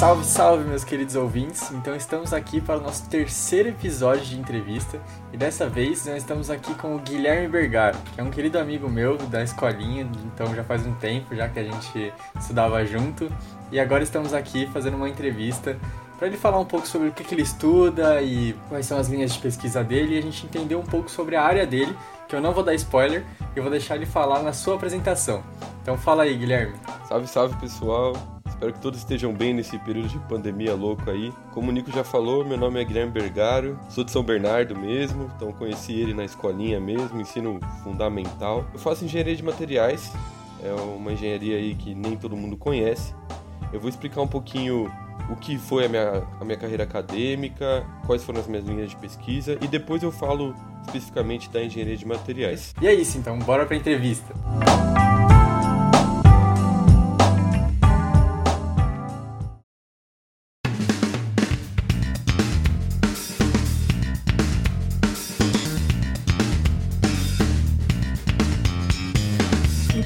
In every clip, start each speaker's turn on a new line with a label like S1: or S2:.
S1: Salve, salve, meus queridos ouvintes! Então, estamos aqui para o nosso terceiro episódio de entrevista e dessa vez nós estamos aqui com o Guilherme Bergaro, que é um querido amigo meu da escolinha, então já faz um tempo já que a gente estudava junto e agora estamos aqui fazendo uma entrevista para ele falar um pouco sobre o que, que ele estuda e quais são as linhas de pesquisa dele e a gente entender um pouco sobre a área dele, que eu não vou dar spoiler, eu vou deixar ele falar na sua apresentação. Então fala aí, Guilherme.
S2: Salve, salve pessoal! Espero que todos estejam bem nesse período de pandemia louco aí. Como o Nico já falou, meu nome é Guilherme Bergaro, sou de São Bernardo mesmo, então conheci ele na escolinha mesmo, ensino fundamental. Eu faço engenharia de materiais, é uma engenharia aí que nem todo mundo conhece. Eu vou explicar um pouquinho o que foi a minha, a minha carreira acadêmica, quais foram as minhas linhas de pesquisa e depois eu falo especificamente da engenharia de materiais.
S1: E é isso então, bora para a entrevista.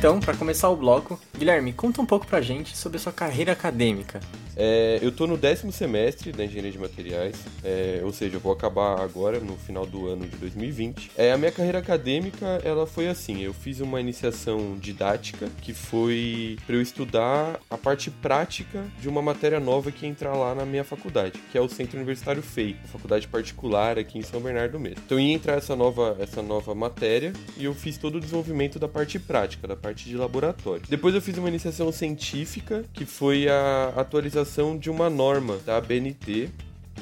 S1: Então, para começar o bloco, Guilherme, conta um pouco pra gente sobre a sua carreira acadêmica.
S2: É, eu estou no décimo semestre da engenharia de materiais, é, ou seja, eu vou acabar agora no final do ano de 2020. É, a minha carreira acadêmica ela foi assim: eu fiz uma iniciação didática que foi para eu estudar a parte prática de uma matéria nova que entrar lá na minha faculdade, que é o Centro Universitário FEI, faculdade particular aqui em São Bernardo mesmo. Então ia entrar essa nova, essa nova matéria e eu fiz todo o desenvolvimento da parte prática, da parte de laboratório. Depois eu fiz uma iniciação científica que foi a atualização de uma norma da ABNT,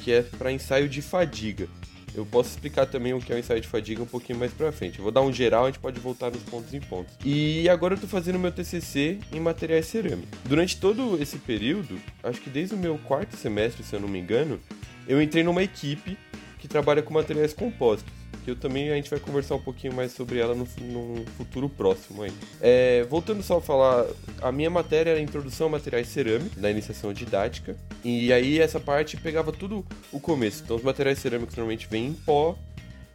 S2: que é para ensaio de fadiga. Eu posso explicar também o que é o ensaio de fadiga um pouquinho mais pra frente. Eu vou dar um geral, a gente pode voltar nos pontos em pontos. E agora eu tô fazendo meu TCC em materiais cerâmicos. Durante todo esse período, acho que desde o meu quarto semestre, se eu não me engano, eu entrei numa equipe que trabalha com materiais compostos que eu também a gente vai conversar um pouquinho mais sobre ela no, no futuro próximo aí. É, voltando só a falar, a minha matéria era Introdução a Materiais Cerâmicos, na iniciação didática, e aí essa parte pegava tudo o começo. Então os materiais cerâmicos normalmente vêm em pó,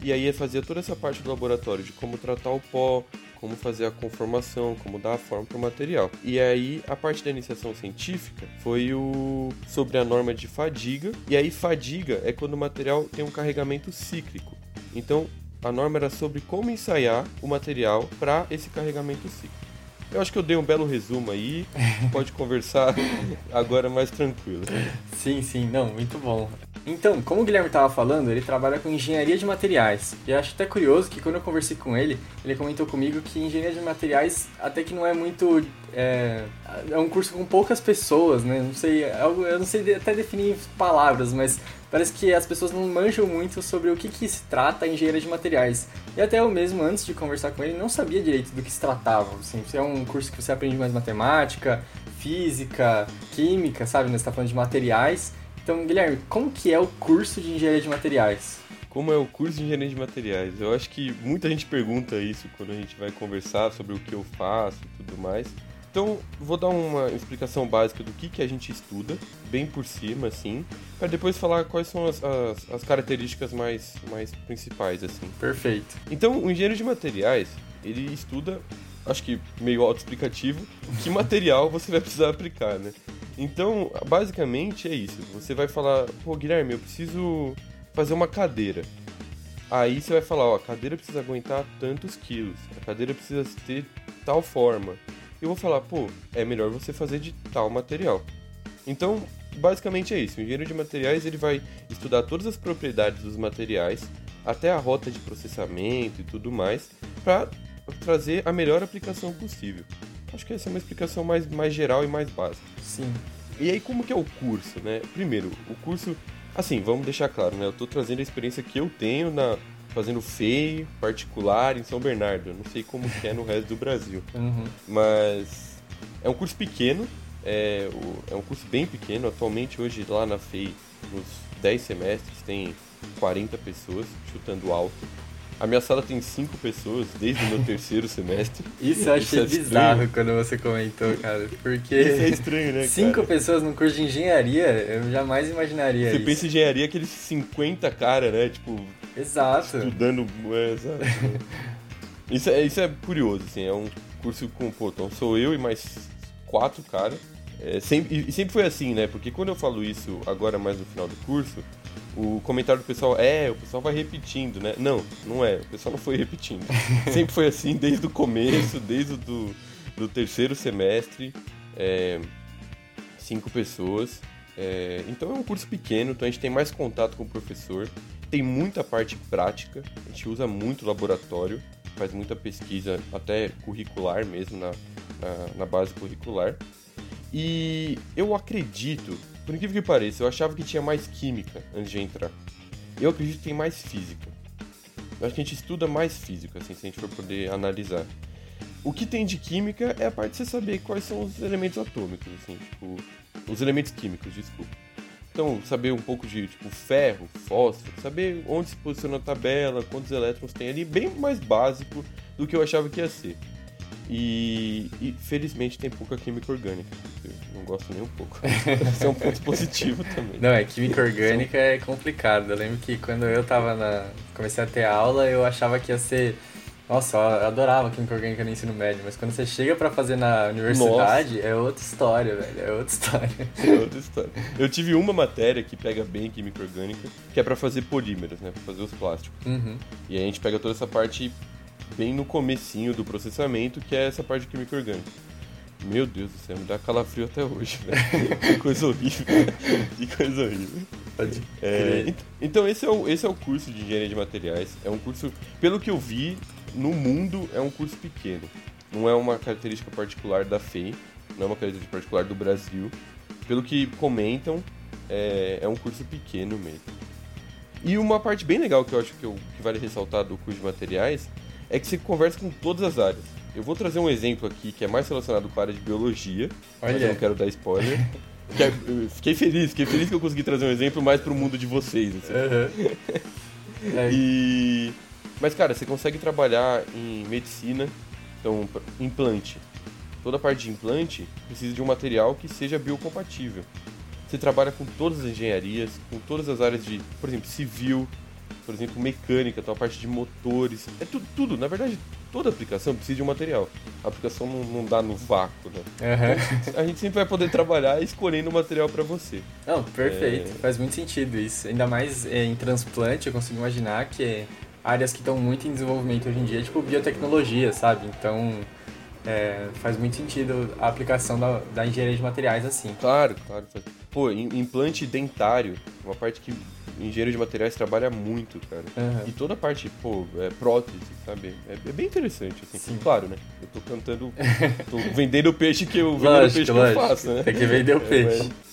S2: e aí fazia toda essa parte do laboratório de como tratar o pó, como fazer a conformação, como dar a forma para o material. E aí a parte da iniciação científica foi o sobre a norma de fadiga. E aí fadiga é quando o material tem um carregamento cíclico. Então, a norma era sobre como ensaiar o material para esse carregamento cíclico. Eu acho que eu dei um belo resumo aí, pode conversar agora mais tranquilo.
S1: Sim, sim, não, muito bom. Então, como o Guilherme estava falando, ele trabalha com engenharia de materiais. E acho até curioso que quando eu conversei com ele, ele comentou comigo que engenharia de materiais até que não é muito. É, é um curso com poucas pessoas, né? Não sei, é eu não sei até definir palavras, mas parece que as pessoas não manjam muito sobre o que, que se trata a engenharia de materiais. E até eu mesmo, antes de conversar com ele, não sabia direito do que se tratava. Assim, é um curso que você aprende mais matemática, física, química, sabe? Você está falando de materiais. Então, Guilherme, como que é o curso de engenharia de materiais?
S2: Como é o curso de engenharia de materiais? Eu acho que muita gente pergunta isso quando a gente vai conversar sobre o que eu faço e tudo mais. Então, vou dar uma explicação básica do que, que a gente estuda, bem por cima, assim, para depois falar quais são as, as, as, características mais, mais principais, assim.
S1: Perfeito.
S2: Então, o engenheiro de materiais, ele estuda, acho que meio autoexplicativo, que material você vai precisar aplicar, né? Então, basicamente é isso. Você vai falar, pô, Guilherme, eu preciso fazer uma cadeira. Aí você vai falar, ó, a cadeira precisa aguentar tantos quilos, a cadeira precisa ter tal forma. Eu vou falar, pô, é melhor você fazer de tal material. Então, basicamente é isso. O engenheiro de materiais ele vai estudar todas as propriedades dos materiais, até a rota de processamento e tudo mais, para trazer a melhor aplicação possível. Acho que essa é uma explicação mais, mais geral e mais básica.
S1: Sim.
S2: E aí, como que é o curso, né? Primeiro, o curso, assim, vamos deixar claro, né? Eu tô trazendo a experiência que eu tenho na fazendo feio, particular em São Bernardo. Não sei como é no resto do Brasil.
S1: Uhum.
S2: Mas é um curso pequeno, é, é um curso bem pequeno. Atualmente, hoje, lá na FEI, nos 10 semestres, tem 40 pessoas, chutando alto. A minha sala tem cinco pessoas desde o meu terceiro semestre.
S1: Isso eu achei Isso é bizarro estranho. quando você comentou, cara. Porque.
S2: Isso é estranho, né?
S1: Cinco
S2: cara?
S1: pessoas no curso de engenharia, eu jamais imaginaria.
S2: Você
S1: isso.
S2: pensa em engenharia, aqueles 50 cara, né? Tipo.
S1: Exato.
S2: Estudando. É, exato. isso, é, isso é curioso, assim. É um curso com. Pô, então sou eu e mais quatro caras. É, sempre, e sempre foi assim, né? Porque quando eu falo isso agora mais no final do curso, o comentário do pessoal é, o pessoal vai repetindo, né? Não, não é, o pessoal não foi repetindo. sempre foi assim desde o começo, desde o do, do terceiro semestre, é, cinco pessoas. É, então é um curso pequeno, então a gente tem mais contato com o professor, tem muita parte prática, a gente usa muito laboratório, faz muita pesquisa, até curricular mesmo, na, na, na base curricular. E eu acredito, por incrível que pareça, eu achava que tinha mais química antes de entrar. Eu acredito que tem mais física. Eu acho que a gente estuda mais física, assim, se a gente for poder analisar. O que tem de química é a parte de você saber quais são os elementos atômicos, assim, tipo, os elementos químicos, desculpa. Então, saber um pouco de, tipo, ferro, fósforo, saber onde se posiciona a tabela, quantos elétrons tem ali, bem mais básico do que eu achava que ia ser. E, e, felizmente tem pouca química orgânica. Eu não gosto nem um pouco. Isso é um ponto positivo também.
S1: Não, é química orgânica é complicado. Eu lembro que quando eu tava na. comecei a ter aula, eu achava que ia ser. Nossa, eu adorava química orgânica no ensino médio, mas quando você chega para fazer na universidade, Nossa. é outra história, velho. É outra história.
S2: É outra história. Eu tive uma matéria que pega bem química orgânica, que é para fazer polímeros, né? Pra fazer os plásticos.
S1: Uhum.
S2: E aí a gente pega toda essa parte bem no comecinho do processamento, que é essa parte de química orgânica. Meu Deus do céu, me dá calafrio até hoje, velho. que coisa horrível. que coisa horrível. É, então esse é, o, esse é o curso de engenharia de materiais. É um curso, pelo que eu vi, no mundo é um curso pequeno. Não é uma característica particular da FEI, não é uma característica particular do Brasil. Pelo que comentam, é, é um curso pequeno mesmo. E uma parte bem legal que eu acho que, eu, que vale ressaltar do curso de materiais é que você conversa com todas as áreas. Eu vou trazer um exemplo aqui que é mais relacionado com a área de biologia, Olha. mas eu não quero dar spoiler. fiquei feliz, fiquei feliz que eu consegui trazer um exemplo mais pro mundo de vocês. Assim. Uhum. é. E... Mas, cara, você consegue trabalhar em medicina, então, implante. Toda a parte de implante precisa de um material que seja biocompatível. Você trabalha com todas as engenharias, com todas as áreas de, por exemplo, civil, por exemplo, mecânica, então a parte de motores. É tudo, tudo. Na verdade, toda aplicação precisa de um material. A aplicação não, não dá no vácuo, né?
S1: Uhum.
S2: Então, a gente sempre vai poder trabalhar escolhendo o material para você.
S1: Não, perfeito. É... Faz muito sentido isso. Ainda mais é, em transplante, eu consigo imaginar que é áreas que estão muito em desenvolvimento hoje em dia, tipo biotecnologia, sabe? Então, é, faz muito sentido a aplicação da, da, engenharia de materiais assim.
S2: Claro, claro. Pô, implante dentário, uma parte que engenheiro de materiais trabalha muito, cara. Uhum. E toda a parte, pô, é prótese, sabe? É, é, bem interessante, assim. Sim. Claro, né? Eu tô cantando. tô vendendo o peixe que eu, lógico, o peixe lógico. que eu faço, né?
S1: Tem que vender o é, peixe. Mas...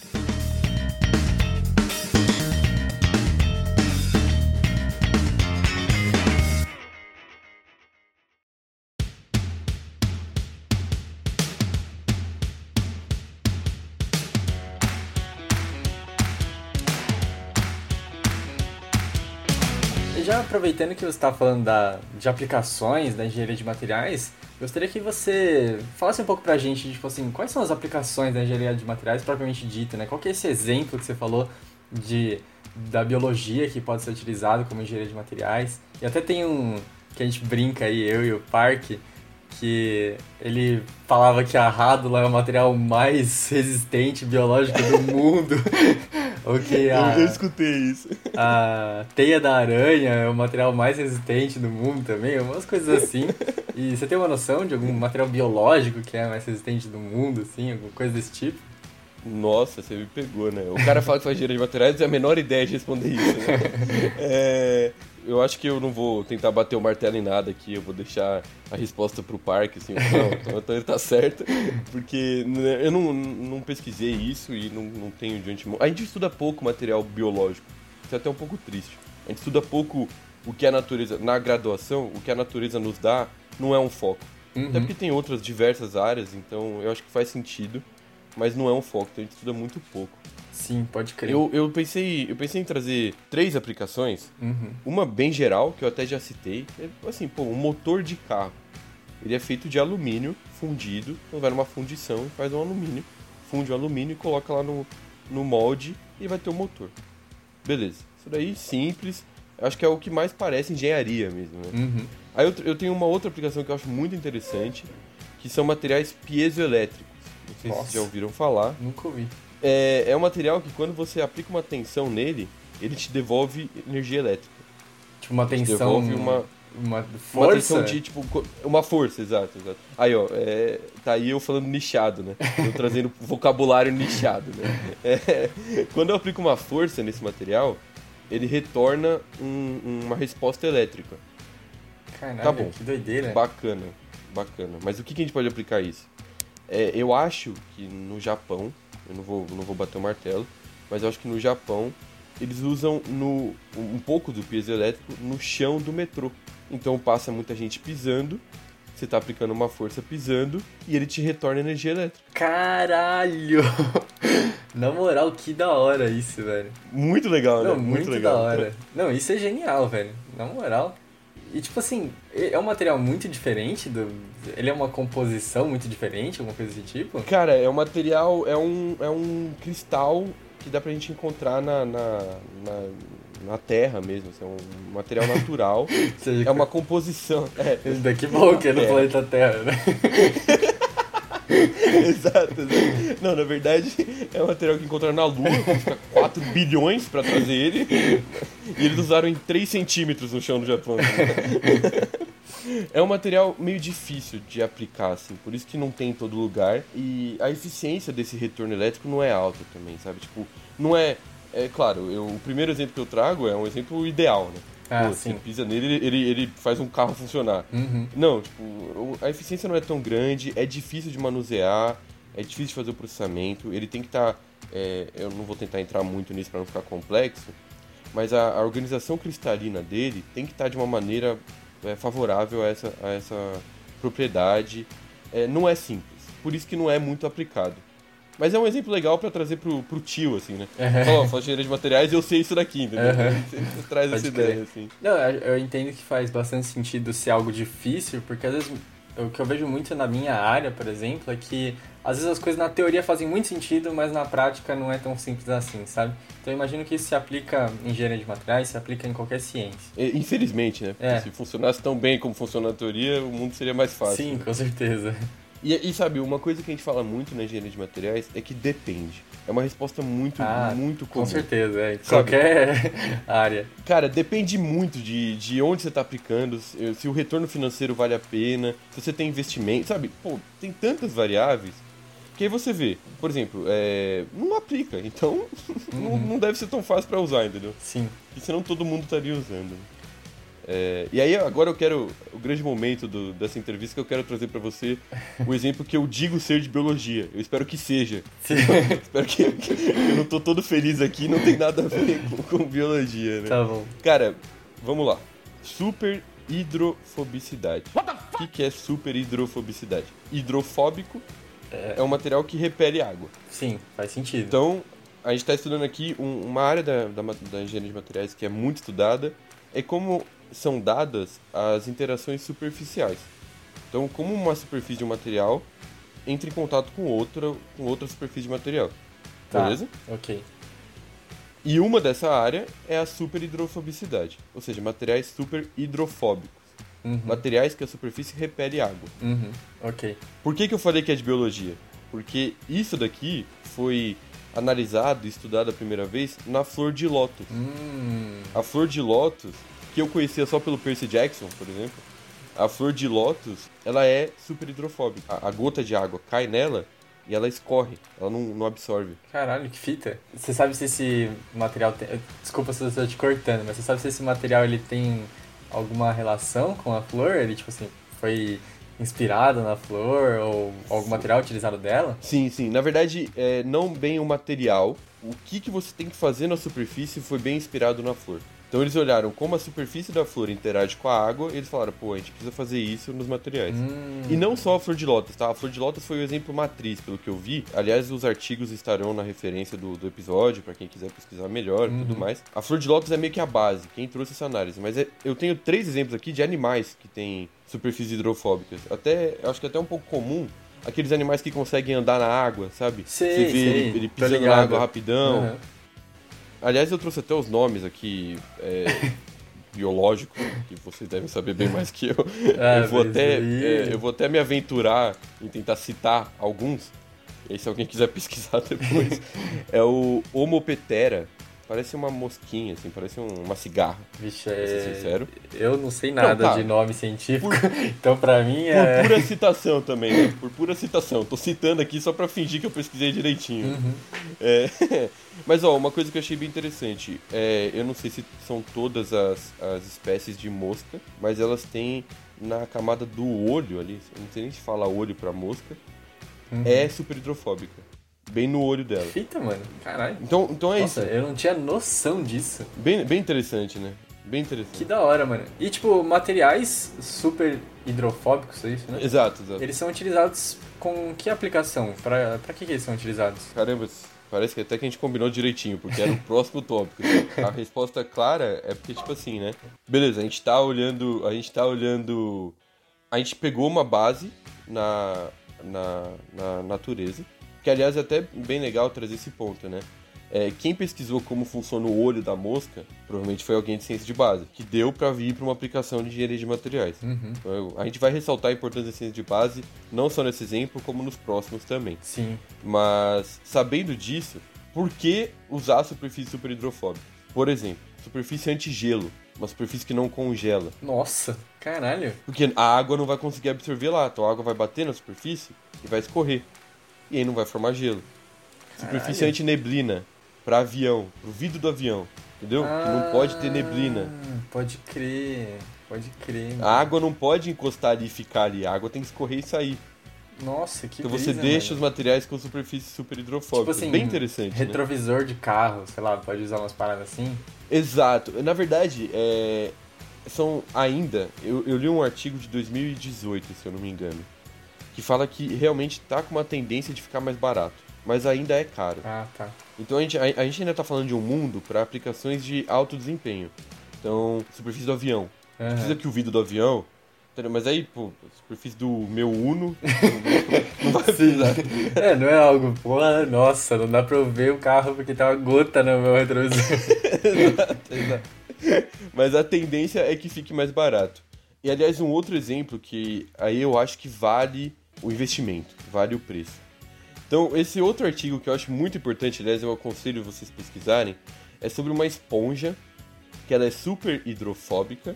S1: aproveitando que você está falando da, de aplicações da engenharia de materiais, gostaria que você falasse um pouco pra gente, tipo assim, quais são as aplicações da engenharia de materiais propriamente dita, né? Qual que é esse exemplo que você falou de, da biologia que pode ser utilizado como engenharia de materiais? E até tem um que a gente brinca aí, eu e o Parque, que ele falava que a rádula é o material mais resistente biológico do mundo. Ou que a,
S2: eu, eu escutei isso.
S1: A teia da aranha é o material mais resistente do mundo também, umas coisas assim. E você tem uma noção de algum material biológico que é mais resistente do mundo, assim, alguma coisa desse tipo?
S2: Nossa, você me pegou, né? O cara fala que faz engenharia de materiais e a menor ideia de responder isso, né? é, eu acho que eu não vou tentar bater o martelo em nada aqui, eu vou deixar a resposta pro parque, assim, não, então, então ele tá certo, porque né, eu não, não pesquisei isso e não, não tenho de onde... A gente estuda pouco material biológico, isso é até um pouco triste. A gente estuda pouco o que a natureza, na graduação, o que a natureza nos dá não é um foco. Uhum. Até porque tem outras diversas áreas, então eu acho que faz sentido, mas não é um foco, então a gente estuda muito pouco.
S1: Sim, pode crer.
S2: Eu, eu, pensei, eu pensei em trazer três aplicações.
S1: Uhum.
S2: Uma bem geral, que eu até já citei. É, assim, pô, um motor de carro. Ele é feito de alumínio fundido. Então vai numa fundição, faz um alumínio, funde o alumínio e coloca lá no, no molde e vai ter o um motor. Beleza. Isso daí simples. Acho que é o que mais parece engenharia mesmo, né?
S1: Uhum.
S2: Aí eu, eu tenho uma outra aplicação que eu acho muito interessante, que são materiais piezoelétricos. Não sei
S1: Nossa.
S2: se vocês já ouviram falar.
S1: Nunca ouvi.
S2: É, é um material que quando você aplica uma tensão nele, ele te devolve energia elétrica.
S1: Tipo, uma
S2: Te
S1: tensão.
S2: devolve uma,
S1: Uma
S2: uma
S1: força.
S2: tensão de, tipo, uma força, exato, exato. Aí, ó, é, tá aí eu falando nichado, né? Eu trazendo vocabulário nichado, né? É, quando eu aplico uma força nesse material, ele retorna um- uma resposta elétrica.
S1: Caralho,
S2: Tá bom.
S1: que doideira.
S2: Bacana, bacana. Mas o que, que a gente pode aplicar isso? É, eu acho que no Japão, eu não vou, não vou bater o martelo, mas eu acho que no Japão eles usam no, um pouco do peso elétrico no chão do metrô. Então passa muita gente pisando, você tá aplicando uma força pisando e ele te retorna energia elétrica.
S1: Caralho! Na moral, que da hora isso, velho.
S2: Muito legal, né?
S1: Não, muito,
S2: legal.
S1: da hora. Não, isso é genial, velho. Na moral. E tipo assim, é um material muito diferente do. Ele é uma composição muito diferente, alguma coisa desse tipo?
S2: Cara, é um material, é um, é um cristal que dá pra gente encontrar na, na, na, na terra mesmo. assim, É um material natural. É uma composição. É,
S1: daqui bom que é no
S2: É.
S1: planeta Terra, né?
S2: exato, exato. Não, na verdade, é um material que encontraram na Lua, custa 4 bilhões pra trazer ele. E eles usaram em 3 centímetros no chão do Japão. É um material meio difícil de aplicar, assim, por isso que não tem em todo lugar. E a eficiência desse retorno elétrico não é alta também, sabe? Tipo, não é. É claro, eu, o primeiro exemplo que eu trago é um exemplo ideal, né?
S1: Ah,
S2: Pô. Você pisa nele, ele, ele, ele faz um carro funcionar.
S1: Uhum.
S2: Não, tipo, a eficiência não é tão grande, é difícil de manusear, é difícil de fazer o processamento, ele tem que estar. eu não vou tentar entrar muito nisso para não ficar complexo, mas a, a organização cristalina dele tem que estar de uma maneira é, favorável a essa, a essa propriedade. É, não é simples, por isso que não é muito aplicado. Mas é um exemplo legal para trazer pro, pro tio, assim, né? Ó, fala engenharia de materiais eu sei isso daqui, entendeu?
S1: Uhum.
S2: Você traz
S1: Pode
S2: essa
S1: crer.
S2: ideia, assim.
S1: Não, eu entendo que faz bastante sentido ser algo difícil, porque às vezes o que eu vejo muito na minha área, por exemplo, é que às vezes as coisas na teoria fazem muito sentido, mas na prática não é tão simples assim, sabe? Então eu imagino que isso se aplica em engenharia de materiais, se aplica em qualquer ciência.
S2: Infelizmente, né? Porque
S1: É.
S2: se funcionasse tão bem como funciona na teoria, o mundo seria mais fácil.
S1: Sim,
S2: né?
S1: com certeza.
S2: E, e sabe, uma coisa que a gente fala muito na engenharia de materiais é que depende. É uma resposta muito,
S1: Ah,
S2: muito
S1: Com
S2: comum.
S1: certeza, é. Qualquer área.
S2: Cara, depende muito de, de onde você está aplicando, se, o retorno financeiro vale a pena, se você tem investimento, sabe? Pô, tem tantas variáveis que aí você vê, por exemplo, é, não aplica, então não,
S1: Uhum.
S2: não deve ser tão fácil para usar, entendeu?
S1: Sim.
S2: Porque senão todo mundo estaria usando. É, e aí agora eu quero o grande momento do- dessa entrevista que eu quero trazer pra você o exemplo que eu digo ser de biologia. Eu espero que seja.
S1: Sim.
S2: espero que, que eu não tô todo feliz aqui, não tem nada a ver com, com biologia, né?
S1: Tá bom.
S2: Cara, vamos lá. Super hidrofobicidade. O que, que é super hidrofobicidade? Hidrofóbico é um material que repele água.
S1: Sim, faz sentido.
S2: Então, a gente está estudando aqui um- uma área da, da, da engenharia de materiais que é muito estudada, é como são dadas as interações superficiais. Então, como uma superfície de um material entra em contato com outra, com outra superfície de material.
S1: Tá.
S2: Beleza?
S1: Ok.
S2: E uma dessa área é a superhidrofobicidade, ou seja, materiais super hidrofóbicos,
S1: Uhum.
S2: materiais que a superfície repele água.
S1: Uhum. Ok.
S2: Por que, que eu falei que é de biologia? Porque isso daqui foi analisado e estudado a primeira vez na flor de lótus.
S1: Hum.
S2: A flor de lótus, que eu conhecia só pelo Percy Jackson, por exemplo, a flor de lótus, ela é super hidrofóbica. A, a gota de água cai nela e ela escorre, ela não, não absorve.
S1: Caralho, que fita. Você sabe se esse material tem... Desculpa se eu estou te cortando, mas você sabe se esse material ele tem alguma relação com a flor? Ele, tipo assim, foi inspirado na flor ou algum material utilizado dela?
S2: Sim, sim. Na verdade, é, não bem o material. O que, que você tem que fazer na superfície foi bem inspirado na flor. Então eles olharam como a superfície da flor interage com a água e eles falaram, pô, a gente precisa fazer isso nos materiais.
S1: Hum.
S2: E não só a flor de lótus, tá? A flor de lótus foi o exemplo matriz, pelo que eu vi. Aliás, os artigos estarão na referência do, do episódio, pra quem quiser pesquisar melhor e
S1: Uhum.
S2: tudo mais. A flor de lótus é meio que a base, quem trouxe essa análise. Mas é- eu tenho três exemplos aqui de animais que têm superfícies hidrofóbicas. Até, eu acho que é até um pouco comum. Aqueles animais que conseguem andar na água, sabe?
S1: Sei,
S2: Você vê
S1: sei,
S2: ele, ele pisando na água rapidão.
S1: Uhum.
S2: Aliás, eu trouxe até os nomes aqui é, biológicos, que vocês devem saber bem mais que eu.
S1: Ah,
S2: eu, vou até, é, eu vou até me aventurar em tentar citar alguns. E aí, se alguém quiser pesquisar depois, é o Homopetera. Parece uma mosquinha, assim, parece um, uma cigarra.
S1: Vixe, é...
S2: sincero.
S1: eu não sei nada
S2: Não, tá.
S1: de nome científico, então pra mim
S2: Por
S1: é...
S2: pura citação também, né? Por pura citação. Tô citando aqui só pra fingir que eu pesquisei direitinho.
S1: Uhum.
S2: É, Mas, ó, uma coisa que eu achei bem interessante. É, eu não sei se são todas as, as espécies de mosca, mas elas têm na camada do olho ali, eu não sei nem se fala olho pra mosca,
S1: Uhum.
S2: é super hidrofóbica. Bem no olho dela.
S1: Fita, mano, caralho.
S2: Então, então é
S1: Nossa,
S2: isso.
S1: eu não tinha noção disso.
S2: Bem, bem interessante, né? Bem interessante.
S1: Que da hora, mano. E, tipo, materiais super hidrofóbicos, é isso, né?
S2: Exato, exato.
S1: Eles são utilizados com que aplicação? Pra, pra que, que eles são utilizados?
S2: Caramba, parece que até que a gente combinou direitinho, porque era o próximo tópico. A resposta clara é porque, tipo assim, né? Beleza, a gente tá olhando. A gente tá olhando. A gente pegou uma base na, na, na natureza. Que aliás é até bem legal trazer esse ponto, né? É, quem pesquisou como funciona o olho da mosca, provavelmente foi alguém de ciência de base, que deu pra vir pra uma aplicação de engenharia de materiais.
S1: Uhum.
S2: Então, a gente vai ressaltar a importância da ciência de base, não só nesse exemplo, como nos próximos também.
S1: Sim.
S2: Mas, sabendo disso, por que usar a superfície super hidrofóbica? Por exemplo, superfície antigelo, uma superfície que não congela.
S1: Nossa, caralho.
S2: Porque a água não vai conseguir absorver lá, então a água vai bater na superfície e vai escorrer. E aí não vai formar gelo. Superfície
S1: Caralho.
S2: antineblina, para avião, pro vidro do avião, entendeu? que não pode ter neblina.
S1: Ah, Pode crer, pode crer. mano.
S2: A água não pode encostar ali e ficar ali, a água tem que escorrer e sair.
S1: Nossa, que
S2: Então você
S1: brisa,
S2: deixa os
S1: mano.
S2: materiais com superfície super hidrofóbica.
S1: Tipo assim,
S2: Bem interessante. né?
S1: Retrovisor de carro, sei lá, pode usar umas paradas assim.
S2: Exato. Na verdade, é, são ainda. Eu, eu li um artigo de 2018, se eu não me engano, que fala que realmente tá com uma tendência de ficar mais barato, mas ainda é caro.
S1: Ah, tá.
S2: Então a gente, a, a gente ainda tá falando de um mundo para aplicações de alto desempenho. Então, superfície do avião.
S1: Aham.
S2: Precisa que o vidro do avião. Mas aí, pô, superfície do meu Uno. não vai precisar.
S1: É, não é algo, pô, nossa, não dá pra eu ver o carro porque tá uma gota no meu retrovisor.
S2: Exato, exato. Mas a tendência é que fique mais barato. E aliás, um outro exemplo que aí eu acho que vale o investimento, vale o preço. Então, esse outro artigo que eu acho muito importante, aliás, eu aconselho vocês pesquisarem, é sobre uma esponja que ela é super hidrofóbica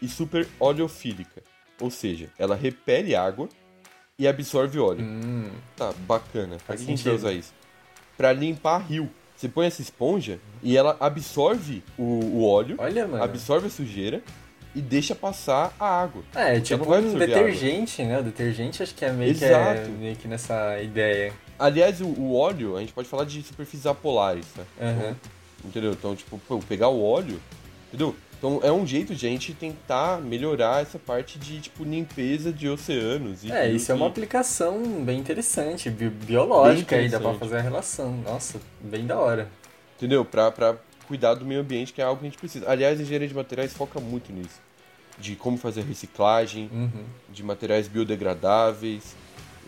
S2: e super oleofílica. Ou seja, ela repele água e absorve óleo.
S1: hum,
S2: Tá, bacana. Pra que a gente vai usar isso? Pra limpar rio. Você põe essa esponja e ela absorve o, o óleo,
S1: olha, mano.
S2: absorve a sujeira e deixa passar a água.
S1: É,
S2: Porque
S1: tipo um detergente, né? O detergente acho que é meio, que, é meio que nessa ideia.
S2: Aliás, o, o óleo, a gente pode falar de superfícies apolares, tá?
S1: Aham.
S2: Entendeu? Então, tipo, pô, pegar o óleo, entendeu? Então é um jeito de a gente tentar melhorar essa parte de, tipo, limpeza de oceanos. E
S1: É,
S2: rios
S1: isso é uma
S2: e-
S1: aplicação bem interessante, bi- biológica
S2: Bem
S1: aí, dá pra
S2: interessante.
S1: fazer a relação. Nossa, bem da hora.
S2: Entendeu? Pra, pra cuidar do meio ambiente, que é algo que a gente precisa. Aliás, a engenharia de materiais foca muito nisso. De como fazer reciclagem,
S1: Uhum.
S2: de materiais biodegradáveis.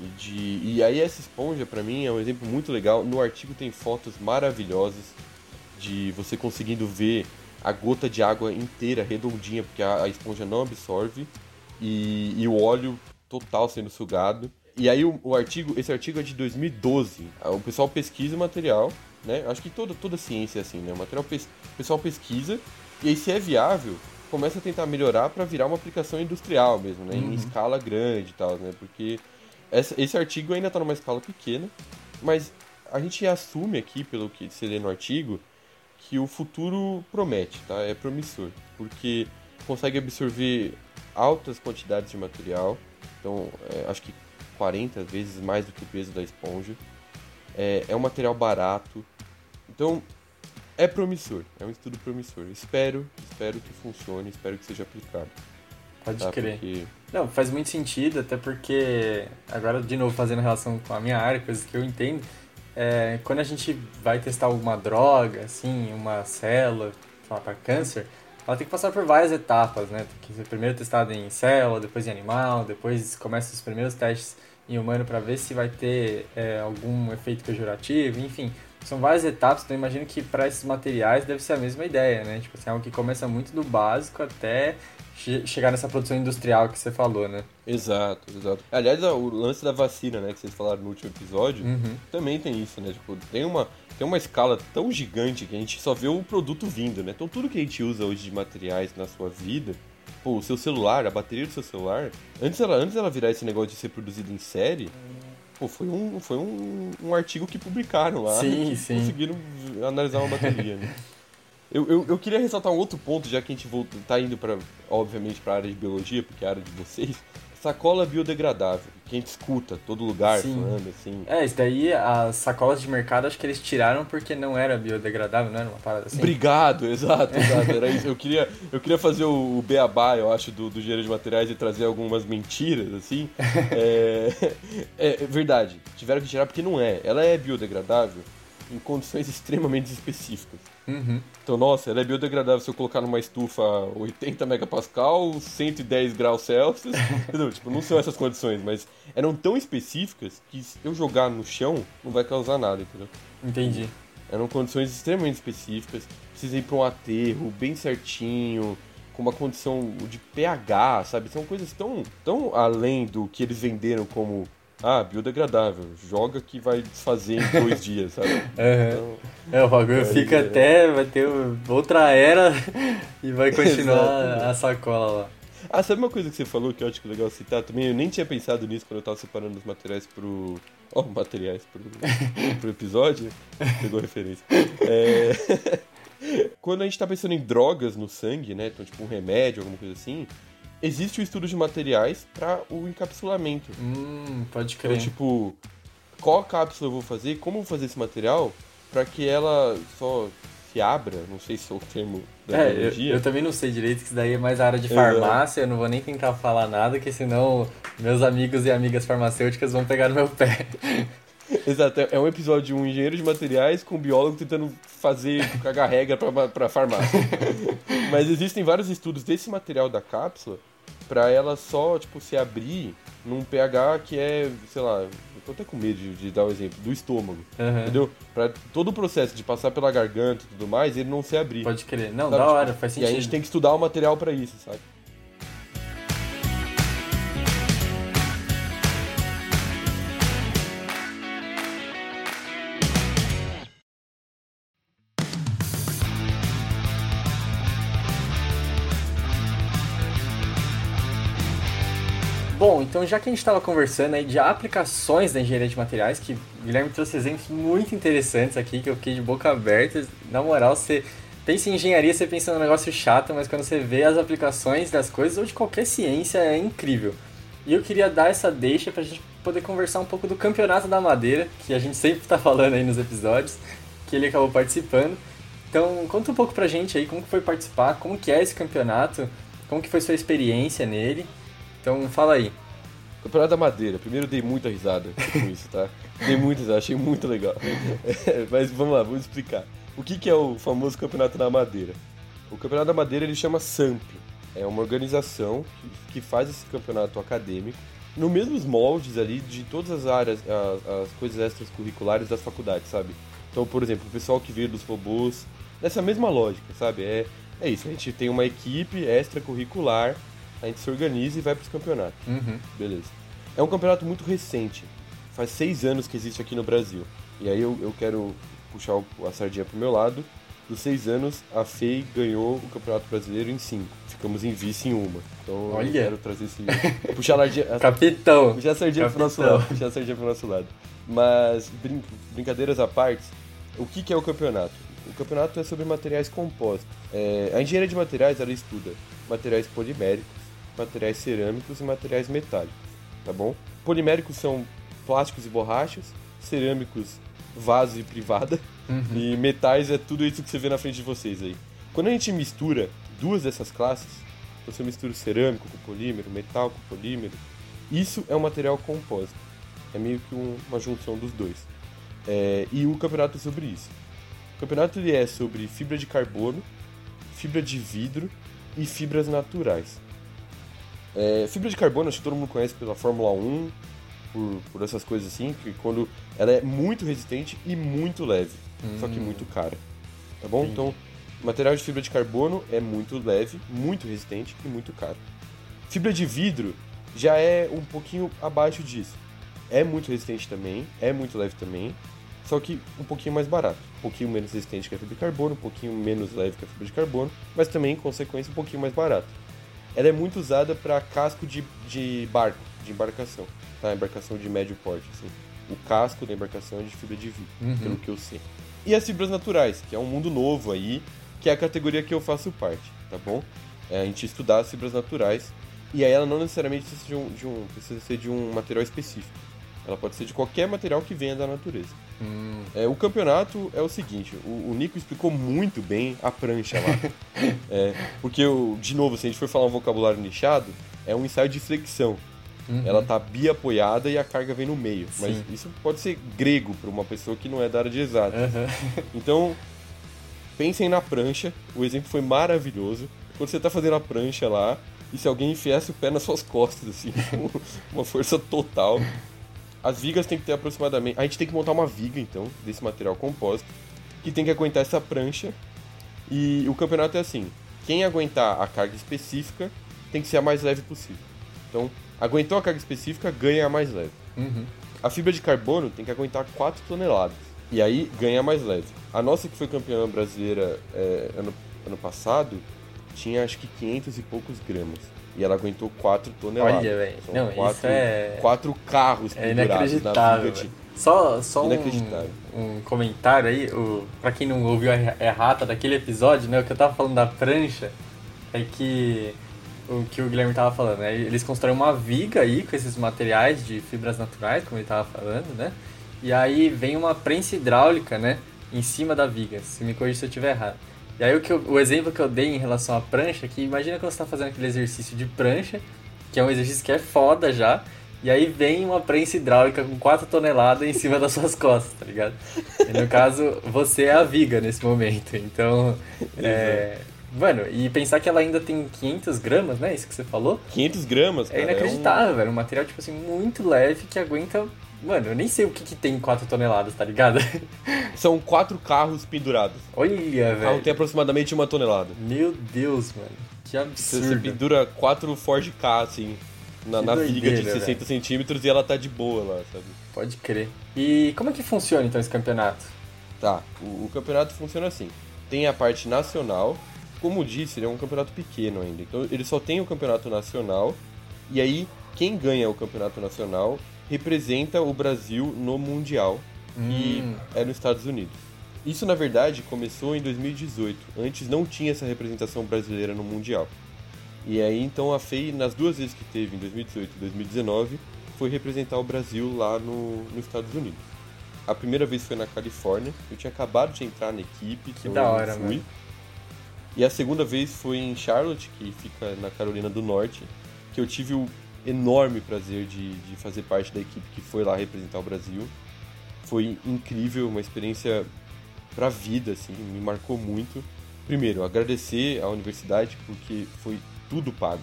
S2: E, de... e aí essa esponja, pra mim, é um exemplo muito legal. No artigo tem fotos maravilhosas de você conseguindo ver a gota de água inteira, redondinha, porque a, a esponja não absorve. E, e o óleo total sendo sugado. E aí o, o artigo, esse artigo é de 2012. O pessoal pesquisa o material, né? Acho que toda, toda ciência é assim, né? O material pes- o pessoal pesquisa e aí se é viável, começa a tentar melhorar para virar uma aplicação industrial mesmo, né?
S1: Uhum.
S2: Em escala grande e tal, né? Porque essa- esse artigo ainda está numa escala pequena, mas a gente assume aqui, pelo que se lê no artigo, que o futuro promete, tá? É promissor, porque consegue absorver altas quantidades de material, então é, acho que 40 vezes mais do que o peso da esponja. É, é um material barato, então é promissor, é um estudo promissor. Espero, espero que funcione, espero que seja aplicado.
S1: Pode
S2: Tá?
S1: crer.
S2: Porque
S1: Não, faz muito sentido, até porque, agora de novo fazendo relação com a minha área, coisas que eu entendo, é, quando a gente vai testar alguma droga, assim, uma célula, sei lá, para câncer, ela tem que passar por várias etapas, né? Tem que ser primeiro testada em célula, depois em animal, depois começa os primeiros testes em humano para ver se vai ter é, algum efeito pejorativo, enfim. São várias etapas, então imagino que para esses materiais deve ser a mesma ideia, né? Tipo assim, algo que começa muito do básico até che chegar nessa produção industrial que você falou, né?
S2: Exato, exato. Aliás, o lance da vacina, né, que vocês falaram no último episódio, uhum. também tem isso, né? Tipo, tem uma, tem uma escala tão gigante que a gente só vê o produto vindo, né? Então tudo que a gente usa hoje de materiais na sua vida, pô, o seu celular, a bateria do seu celular, antes ela, antes ela virar esse negócio de ser produzido em série, pô, foi um, foi um, um artigo que publicaram lá.
S1: Sim,
S2: que
S1: sim.
S2: Conseguiram analisar uma bateria, né? Eu, eu, eu, queria ressaltar um outro ponto, já que a gente volta, tá indo, para obviamente, para a área de biologia, porque é a área de vocês. Sacola biodegradável, que a gente escuta todo lugar Sim. falando assim.
S1: É, isso daí, as sacolas de mercado, acho que eles tiraram porque não era biodegradável, não era uma parada assim?
S2: Obrigado, exato, exato. Era isso. Eu queria, eu queria fazer o, o beabá, eu acho, do, do engenheiro de materiais e trazer algumas mentiras, assim. é, é, é verdade, tiveram que tirar porque não é. Ela é biodegradável em condições extremamente específicas.
S1: Uhum.
S2: Então, nossa, ela é biodegradável se eu colocar numa estufa 80 megapascal, 110 graus Celsius. entendeu? Tipo, não são essas condições, mas eram tão específicas que se eu jogar no chão, não vai causar nada, entendeu?
S1: Entendi.
S2: Eram condições extremamente específicas. Precisa ir para um aterro bem certinho, com uma condição de pH, sabe? São coisas tão, tão além do que eles venderam como ah, biodegradável, joga que vai desfazer em dois dias, sabe? Uhum.
S1: Então, é, o bagulho fica é... até, vai ter outra era e vai continuar a sacola lá.
S2: Ah, sabe uma coisa que você falou que eu acho que é legal citar também? Eu nem tinha pensado nisso quando eu tava separando os materiais pro. Oh, materiais pro, pro episódio. Pegou referência. É... quando a gente tá pensando em drogas no sangue, né? Então, tipo um remédio, alguma coisa assim existe o estudo de materiais para o encapsulamento.
S1: Hum, pode crer.
S2: Então, tipo, qual cápsula eu vou fazer, como eu vou fazer esse material para que ela só se abra, não sei se é o termo da
S1: é, biologia. Eu, eu, também não sei direito, que isso daí é mais a área de farmácia, eu não vou nem tentar falar nada, que senão meus amigos e amigas farmacêuticas vão pegar no meu pé.
S2: Exato, é um episódio de um engenheiro de materiais com um biólogo tentando fazer, cagar regra pra farmácia. Mas existem vários estudos desse material da cápsula para ela só, tipo, se abrir num pH que é, sei lá, eu tô até com medo de, de dar o um exemplo, do estômago,
S1: uhum.
S2: entendeu? Pra todo o processo de passar pela garganta e tudo mais, ele não se abrir.
S1: Pode crer. Não, sabe? da hora, tipo, faz sentido.
S2: E a gente tem que estudar o material para isso, sabe?
S1: Então já que a gente estava conversando aí de aplicações da engenharia de materiais, que o Guilherme trouxe exemplos muito interessantes aqui, que eu fiquei de boca aberta. Na moral, você pensa em engenharia, você pensa num negócio chato, mas quando você vê as aplicações das coisas ou de qualquer ciência, é incrível. E eu queria dar essa deixa para a gente poder conversar um pouco do Campeonato da Madeira, que a gente sempre está falando aí nos episódios, que ele acabou participando. Então, conta um pouco pra gente aí como que foi participar, como que é esse campeonato, como que foi sua experiência nele então fala aí.
S2: Campeonato da Madeira. Primeiro dei muita risada com isso, tá? dei muita risada, achei muito legal. É, mas vamos lá, vamos explicar. O que, que é o famoso Campeonato da Madeira? O Campeonato da Madeira ele chama SAMP. É uma organização que, que faz esse campeonato acadêmico no mesmos moldes ali de todas as áreas, as, as coisas extracurriculares das faculdades, sabe? Então, por exemplo, o pessoal que veio dos robôs, nessa mesma lógica, sabe? É, é isso, a gente tem uma equipe extracurricular a gente se organiza e vai para os campeonatos.
S1: Uhum.
S2: Beleza. É um campeonato muito recente. Faz seis anos que existe aqui no Brasil. E aí eu, eu quero puxar a sardinha pro meu lado. Dos seis anos, a FEI ganhou o Campeonato Brasileiro em cinco. Ficamos em vice em uma. Então
S1: Olha.
S2: eu quero trazer esse. puxar a sardinha.
S1: Capitão!
S2: Puxar a sardinha Capitão. pro nosso lado. Puxar a sardinha pro nosso lado. Mas, brin brincadeiras à parte, o que, que é o campeonato? O campeonato é sobre materiais compostos. É, a engenharia de materiais ela estuda materiais poliméricos, materiais cerâmicos e materiais metálicos, tá bom? Poliméricos são plásticos e borrachas, cerâmicos, vaso e privada, uhum. e metais é tudo isso que você vê na frente de vocês aí. Quando a gente mistura duas dessas classes, então você mistura cerâmico com polímero, metal com polímero, isso é um material compósito. É meio que um, uma junção dos dois. É, e o campeonato é sobre isso. O campeonato ele é sobre fibra de carbono, fibra de vidro e fibras naturais. É, fibra de carbono, acho que todo mundo conhece pela Fórmula 1, por, por essas coisas assim, que quando ela é muito resistente e muito leve. hum. só que hum. muito cara. Tá bom? Entendi. Então, material de fibra de carbono é muito leve, muito resistente e muito caro. Fibra de vidro já é um pouquinho abaixo disso. É muito resistente também, é muito leve também, só que um pouquinho mais barato. Um pouquinho menos resistente que a fibra de carbono, um pouquinho menos leve que a fibra de carbono, mas também, em consequência, um pouquinho mais barato. Ela é muito usada para casco de, de barco, de embarcação, tá? Embarcação de médio porte, assim. O casco da embarcação é de fibra de vidro, uhum. pelo que eu sei. E as fibras naturais, que é um mundo novo aí, que é a categoria que eu faço parte, tá bom? É a gente estudar as fibras naturais, e aí ela não necessariamente precisa, de um, de um, precisa ser de um material específico. Ela pode ser de qualquer material que venha da natureza. Hum. É, o campeonato é o seguinte: o, o, Nico explicou muito bem a prancha lá. é, porque, de novo, se a gente for falar um vocabulário nichado, é um ensaio de flexão. Uhum. Ela tá bi-apoiada e a carga vem no meio. Sim. Mas isso pode ser grego para uma pessoa que não é da área de exato. Uhum. Então, pensem na prancha. O exemplo foi maravilhoso. Quando você tá fazendo a prancha lá, e se alguém enfiasse o pé nas suas costas, assim, com uma força total, as vigas tem que ter aproximadamente. A gente tem que montar uma viga, então, desse material compósito, que tem que aguentar essa prancha. E o campeonato é assim: quem aguentar a carga específica tem que ser a mais leve possível. Então, aguentou a carga específica, ganha a mais leve. Uhum. A fibra de carbono tem que aguentar 4 toneladas. E aí ganha a mais leve. A nossa, que foi campeã brasileira é, ano, ano passado, tinha acho que 500 e poucos gramas. E ela aguentou 4 toneladas.
S1: Olha, velho. Não, quatro, isso é...
S2: Quatro carros
S1: é inacreditável, na Só, só um, um comentário aí, o, pra quem não ouviu a errata daquele episódio, né? O que eu tava falando da prancha é que o que o Guilherme tava falando, né? Eles constroem uma viga aí com esses materiais de fibras naturais, como ele tava falando, né? E aí vem uma prensa hidráulica, né? Em cima da viga. Se me corrija se eu estiver errado. E aí o, que eu, o exemplo que eu dei em relação à prancha, que imagina quando você está fazendo aquele exercício de prancha, que é um exercício que é foda já, e aí vem uma prensa hidráulica com 4 toneladas em cima das suas costas, tá ligado? E no caso, você é a viga nesse momento. Então, é, Mano, e pensar que ela ainda tem 500 gramas, né? Isso que você falou?
S2: 500 gramas,
S1: é cara. É inacreditável, é um... velho. Um material, tipo assim, muito leve que aguenta Mano, eu nem sei o que, que tem 4 toneladas, tá ligado?
S2: São quatro carros pendurados.
S1: Olha, velho. O carro
S2: tem aproximadamente uma tonelada.
S1: Meu Deus, mano. Que absurdo.
S2: Você pendura quatro Ford K, assim, na, na doideira, viga de 60 velho. centímetros e ela tá de boa lá, sabe?
S1: Pode crer. E como é que funciona, então, esse campeonato?
S2: Tá, o, o campeonato funciona assim. Tem a parte nacional. Como disse, ele é um campeonato pequeno ainda. Então, ele só tem o campeonato nacional. E aí, quem ganha o campeonato nacional representa o Brasil no Mundial, hum. que é nos Estados Unidos. Isso, na verdade, começou em 2018. Antes não tinha essa representação brasileira no Mundial. E aí, então, a FEI, nas duas vezes que teve, em 2018 e 2019, foi representar o Brasil lá no, nos Estados Unidos. A primeira vez foi na Califórnia, eu tinha acabado de entrar na equipe,
S1: que eu da hora, fui. Mano.
S2: E a segunda vez foi em Charlotte, que fica na Carolina do Norte, que eu tive o enorme prazer de, de fazer parte da equipe que foi lá representar o Brasil. Foi incrível, uma experiência pra vida, assim, me marcou muito. Primeiro, agradecer à universidade porque foi tudo pago.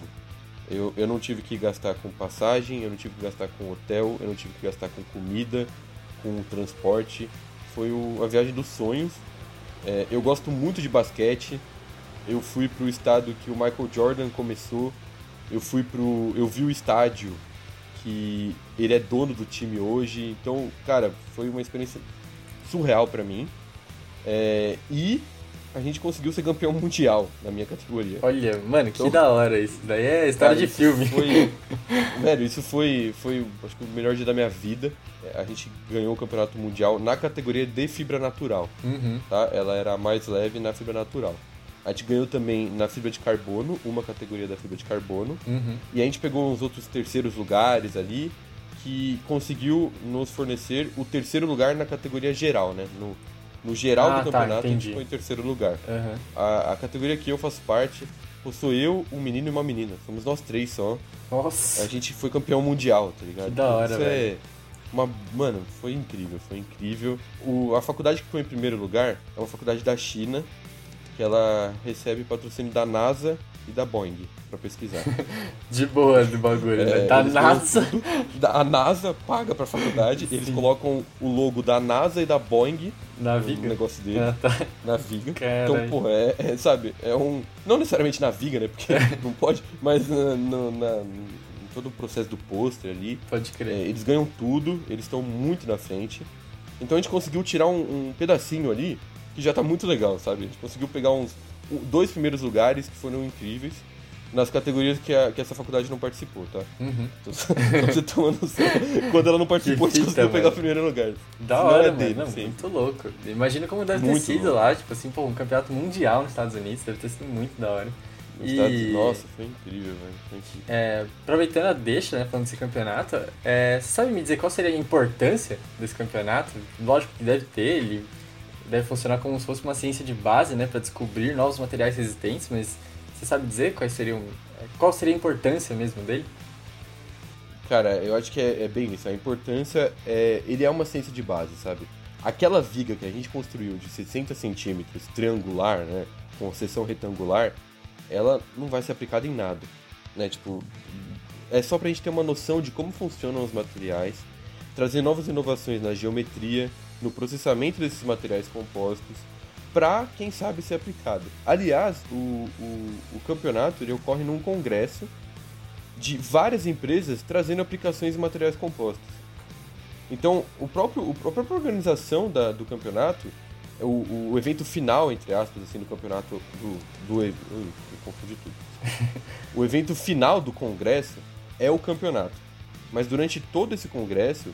S2: Eu, eu não tive que gastar com passagem, eu não tive que gastar com hotel, eu não tive que gastar com comida, com transporte. Foi o, a viagem dos sonhos. É, eu gosto muito de basquete. Eu fui pro estado que o Michael Jordan começou eu fui pro. Eu vi o estádio que ele é dono do time hoje. Então, cara, foi uma experiência surreal para mim. É, e a gente conseguiu ser campeão mundial na minha categoria.
S1: Olha, mano, que então, da hora isso. Daí é história cara, de filme.
S2: Foi, velho, isso foi, foi acho que o melhor dia da minha vida. É, a gente ganhou o campeonato mundial na categoria de fibra natural. Uhum. Tá? Ela era a mais leve na fibra natural. A gente ganhou também na fibra de carbono, uma categoria da fibra de carbono. Uhum. E a gente pegou uns outros terceiros lugares ali, que conseguiu nos fornecer o terceiro lugar na categoria geral, né? No, no geral ah, do tá, campeonato, tá, a gente ficou em terceiro lugar. Uhum. A, a, categoria que eu faço parte, sou eu, um menino e uma menina. Somos nós três só.
S1: Nossa!
S2: A gente foi campeão mundial, tá ligado?
S1: Que da hora, Isso é velho.
S2: É uma, mano, foi incrível, foi incrível. O, a faculdade que foi em primeiro lugar é uma faculdade da China, que ela recebe patrocínio da NASA e da Boeing para pesquisar.
S1: De boa do bagulho, né? é, né? Da NASA.
S2: a NASA paga para a faculdade, Sim. eles colocam o logo da NASA e da Boeing
S1: Na viga?
S2: O negócio dele.
S1: Ah, tá.
S2: Na viga.
S1: Caralho.
S2: Então, porra, é, é, sabe, é um. Não necessariamente na viga, né? Porque não pode, mas na, no- na- em todo o processo do pôster ali.
S1: Pode
S2: é,
S1: crer.
S2: eles ganham tudo, eles estão muito na frente. Então a gente conseguiu tirar um, um pedacinho ali que já tá muito legal, sabe? A gente conseguiu pegar uns dois primeiros lugares que foram incríveis nas categorias que, a- que essa faculdade não participou, tá?
S1: Uhum.
S2: Então, só pra você noção, quando ela não participou, a gente conseguiu pegar o primeiro lugar.
S1: Da hora,
S2: é
S1: mano.
S2: dele, sim.
S1: muito louco. Imagina como deve
S2: Muito
S1: ter sido
S2: louco.
S1: lá, tipo assim, pô, um campeonato mundial nos Estados Unidos, deve ter sido muito da hora. E-
S2: Estados- Nossa, foi incrível, velho.
S1: É, aproveitando a deixa, né, falando desse campeonato, é, você sabe me dizer qual seria a importância desse campeonato? Lógico que deve ter, ele deve funcionar como se fosse uma ciência de base, né, para descobrir novos materiais resistentes, mas você sabe dizer quais seriam, qual seria a importância mesmo dele?
S2: Cara, eu acho que é, é bem isso. A importância é. Ele é uma ciência de base, sabe? Aquela viga que a gente construiu de 60 centímetros, triangular, né? Com seção retangular, ela não vai ser aplicada em nada. Né? Tipo, é só pra gente ter uma noção de como funcionam os materiais, trazer novas inovações na geometria, no processamento desses materiais compostos, pra, quem sabe, ser aplicado. Aliás, o, o, o campeonato ele ocorre num congresso de várias empresas trazendo aplicações em materiais compostos. Então, o próprio, o- a própria organização da- do campeonato, o, o evento final, entre aspas, assim, do campeonato do... do ui, confundi tudo. o evento final do congresso é o campeonato. Mas durante todo esse congresso,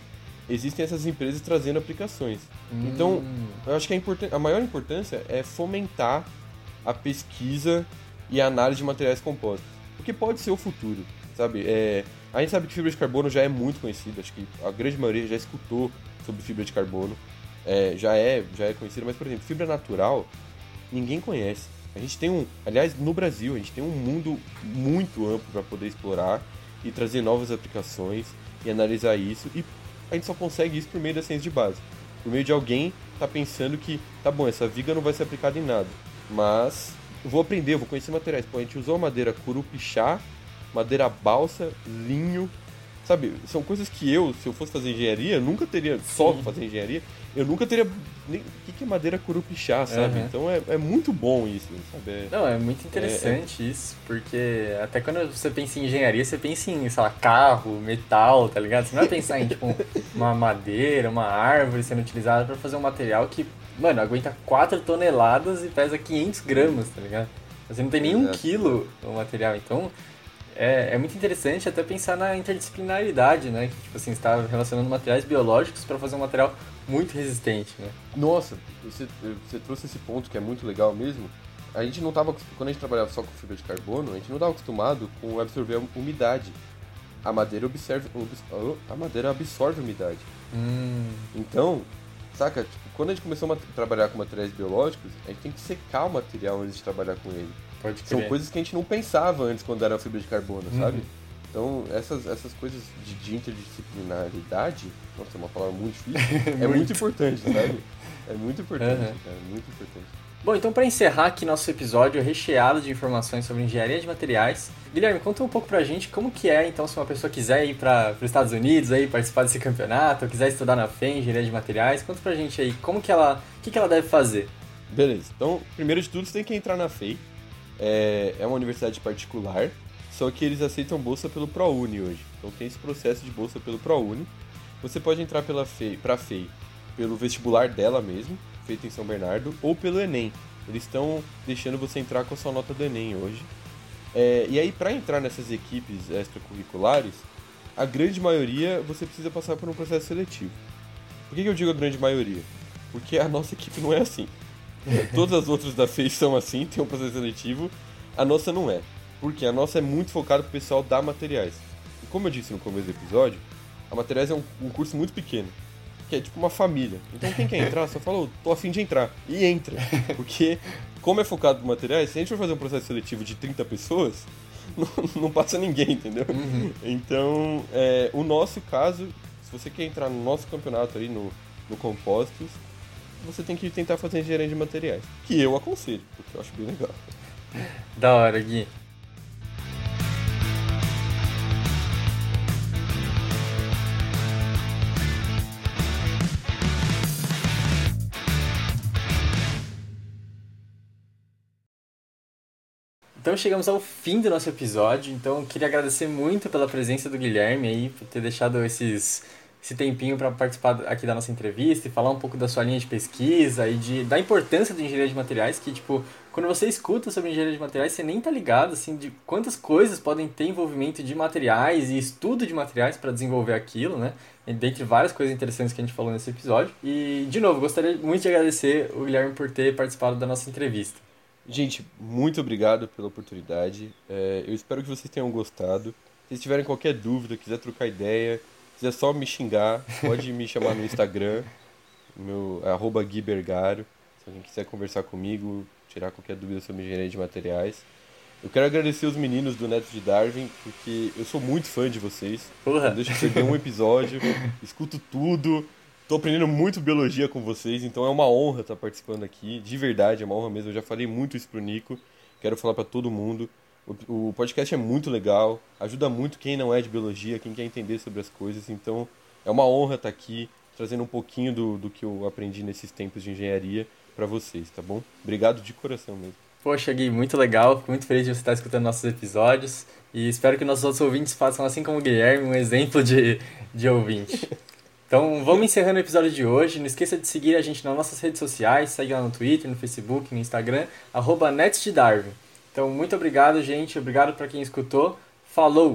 S2: existem essas empresas trazendo aplicações. Então,
S1: Hum,
S2: eu acho que a, a maior importância é fomentar a pesquisa e a análise de materiais compostos. Porque pode ser o futuro, sabe? É, a gente sabe que fibra de carbono já é muito conhecida, acho que a grande maioria já escutou sobre fibra de carbono. É, já é já é conhecida, mas, por exemplo, fibra natural, ninguém conhece. A gente tem um, aliás, no Brasil, a gente tem um mundo muito amplo para poder explorar e trazer novas aplicações e analisar isso. E a gente só consegue isso por meio da ciência de base. Por meio de alguém tá pensando que, tá bom, essa viga não vai ser aplicada em nada, mas vou aprender, vou conhecer materiais. Pô, a gente usou madeira curupixá, madeira balsa, linho, sabe? São coisas que eu, se eu fosse fazer engenharia, nunca teria, só
S1: Sim.
S2: fazer engenharia, eu nunca teria. Nem, o que que é madeira curupixá, sabe?
S1: Uhum.
S2: Então é, é muito bom isso, sabe? É-
S1: Não, é muito interessante isso, porque até quando você pensa em engenharia, você pensa em, sei lá, carro, metal, tá ligado? Você não vai pensar em, tipo, uma madeira, uma árvore sendo utilizada pra fazer um material que, mano, aguenta 4 toneladas e pesa 500 gramas, tá ligado? Você não tem nem um quilo o material, então é, é muito interessante até pensar na interdisciplinaridade, né? Que, tipo assim, você tá relacionando materiais biológicos pra fazer um material muito resistente, né?
S2: Nossa, você, você trouxe esse ponto que é muito legal mesmo. A gente não tava, quando a gente trabalhava só com fibra de carbono, a gente não estava acostumado com absorver a umidade. A madeira observe, obs- oh, a madeira absorve umidade.
S1: Hum,
S2: Então, saca, tipo, quando a gente começou a trabalhar com materiais biológicos, a gente tem que secar o material antes de trabalhar com ele.
S1: Pode
S2: São
S1: crer.
S2: coisas que a gente não pensava antes quando era fibra de carbono,
S1: Uhum.
S2: sabe? Então, essas, essas coisas de, de interdisciplinaridade, nossa, é uma palavra muito difícil, é muito importante, sabe? É muito importante,
S1: Uhum.
S2: cara, muito importante.
S1: Bom, então para encerrar aqui nosso episódio recheado de informações sobre engenharia de materiais, Guilherme, conta um pouco pra gente como que é, então, se uma pessoa quiser ir para os Estados Unidos aí participar desse campeonato, ou quiser estudar na FEM, engenharia de materiais, conta pra gente aí como que ela, o que que ela deve fazer?
S2: Beleza, então, primeiro de tudo, você tem que entrar na FEI. É, é uma universidade particular, só que eles aceitam bolsa pelo ProUni hoje. Então tem esse processo de bolsa pelo ProUni. Você pode entrar pela FEI, pra FEI pelo vestibular dela mesmo, feito em São Bernardo, ou pelo Enem. Eles estão deixando você entrar com a sua nota do Enem hoje. É, e aí, para entrar nessas equipes extracurriculares, a grande maioria você precisa passar por um processo seletivo. Por que, que eu digo a grande maioria? Porque a nossa equipe não é assim. Todas as outras da FEI são assim, tem um processo seletivo. A nossa não é. Porque a nossa é muito focada pro pessoal da materiais. E como eu disse no começo do episódio, a materiais é um, um curso muito pequeno. Que é tipo uma família. Então quem quer entrar, só fala, "Ô, tô afim de entrar. E entra. Porque, como é focado no materiais, se a gente for fazer um processo seletivo de 30 pessoas, não, não passa ninguém, entendeu? Então, é, o nosso caso, se você quer entrar no nosso campeonato aí, no, no Compostos, você tem que tentar fazer engenharia de materiais. Que eu aconselho, porque eu acho bem legal.
S1: Da hora, Gui. Então chegamos ao fim do nosso episódio. Então queria agradecer muito pela presença do Guilherme aí, por ter deixado esses esse tempinho para participar aqui da nossa entrevista e falar um pouco da sua linha de pesquisa e de, da importância da engenharia de materiais, que, tipo, quando você escuta sobre engenharia de materiais, você nem tá ligado, assim, de quantas coisas podem ter envolvimento de materiais e estudo de materiais para desenvolver aquilo, né? Dentre várias coisas interessantes que a gente falou nesse episódio. E, de novo, gostaria muito de agradecer o Guilherme por ter participado da nossa entrevista.
S2: Gente, muito obrigado pela oportunidade. É, eu espero que vocês tenham gostado. Se tiverem qualquer dúvida, quiser trocar ideia, quiser só me xingar, pode me chamar no Instagram, meu é arroba Gui Bergário. Se alguém quiser conversar comigo, tirar qualquer dúvida sobre engenharia de materiais. Eu quero agradecer os meninos do Neto de Darwin, porque eu sou muito fã de vocês.
S1: Porra.
S2: Não deixa de perder um episódio, escuto tudo. Tô aprendendo muito biologia com vocês, então é uma honra estar participando aqui. De verdade, é uma honra mesmo. Eu já falei muito isso pro Nico. Quero falar para todo mundo. O, podcast é muito legal, ajuda muito quem não é de biologia, quem quer entender sobre as coisas. Então é uma honra estar aqui, trazendo um pouquinho do, do que eu aprendi nesses tempos de engenharia para vocês, tá bom? Obrigado de coração mesmo.
S1: Poxa, Gui, muito legal. Fico muito feliz de você estar escutando nossos episódios. E espero que nossos outros ouvintes façam, assim como o Guilherme, um exemplo de, de ouvinte. Então vamos encerrando o episódio de hoje. Não esqueça de seguir a gente nas nossas redes sociais. Segue lá no Twitter, no Facebook, no Instagram, arroba Então, muito obrigado, gente. Obrigado para quem escutou. Falou!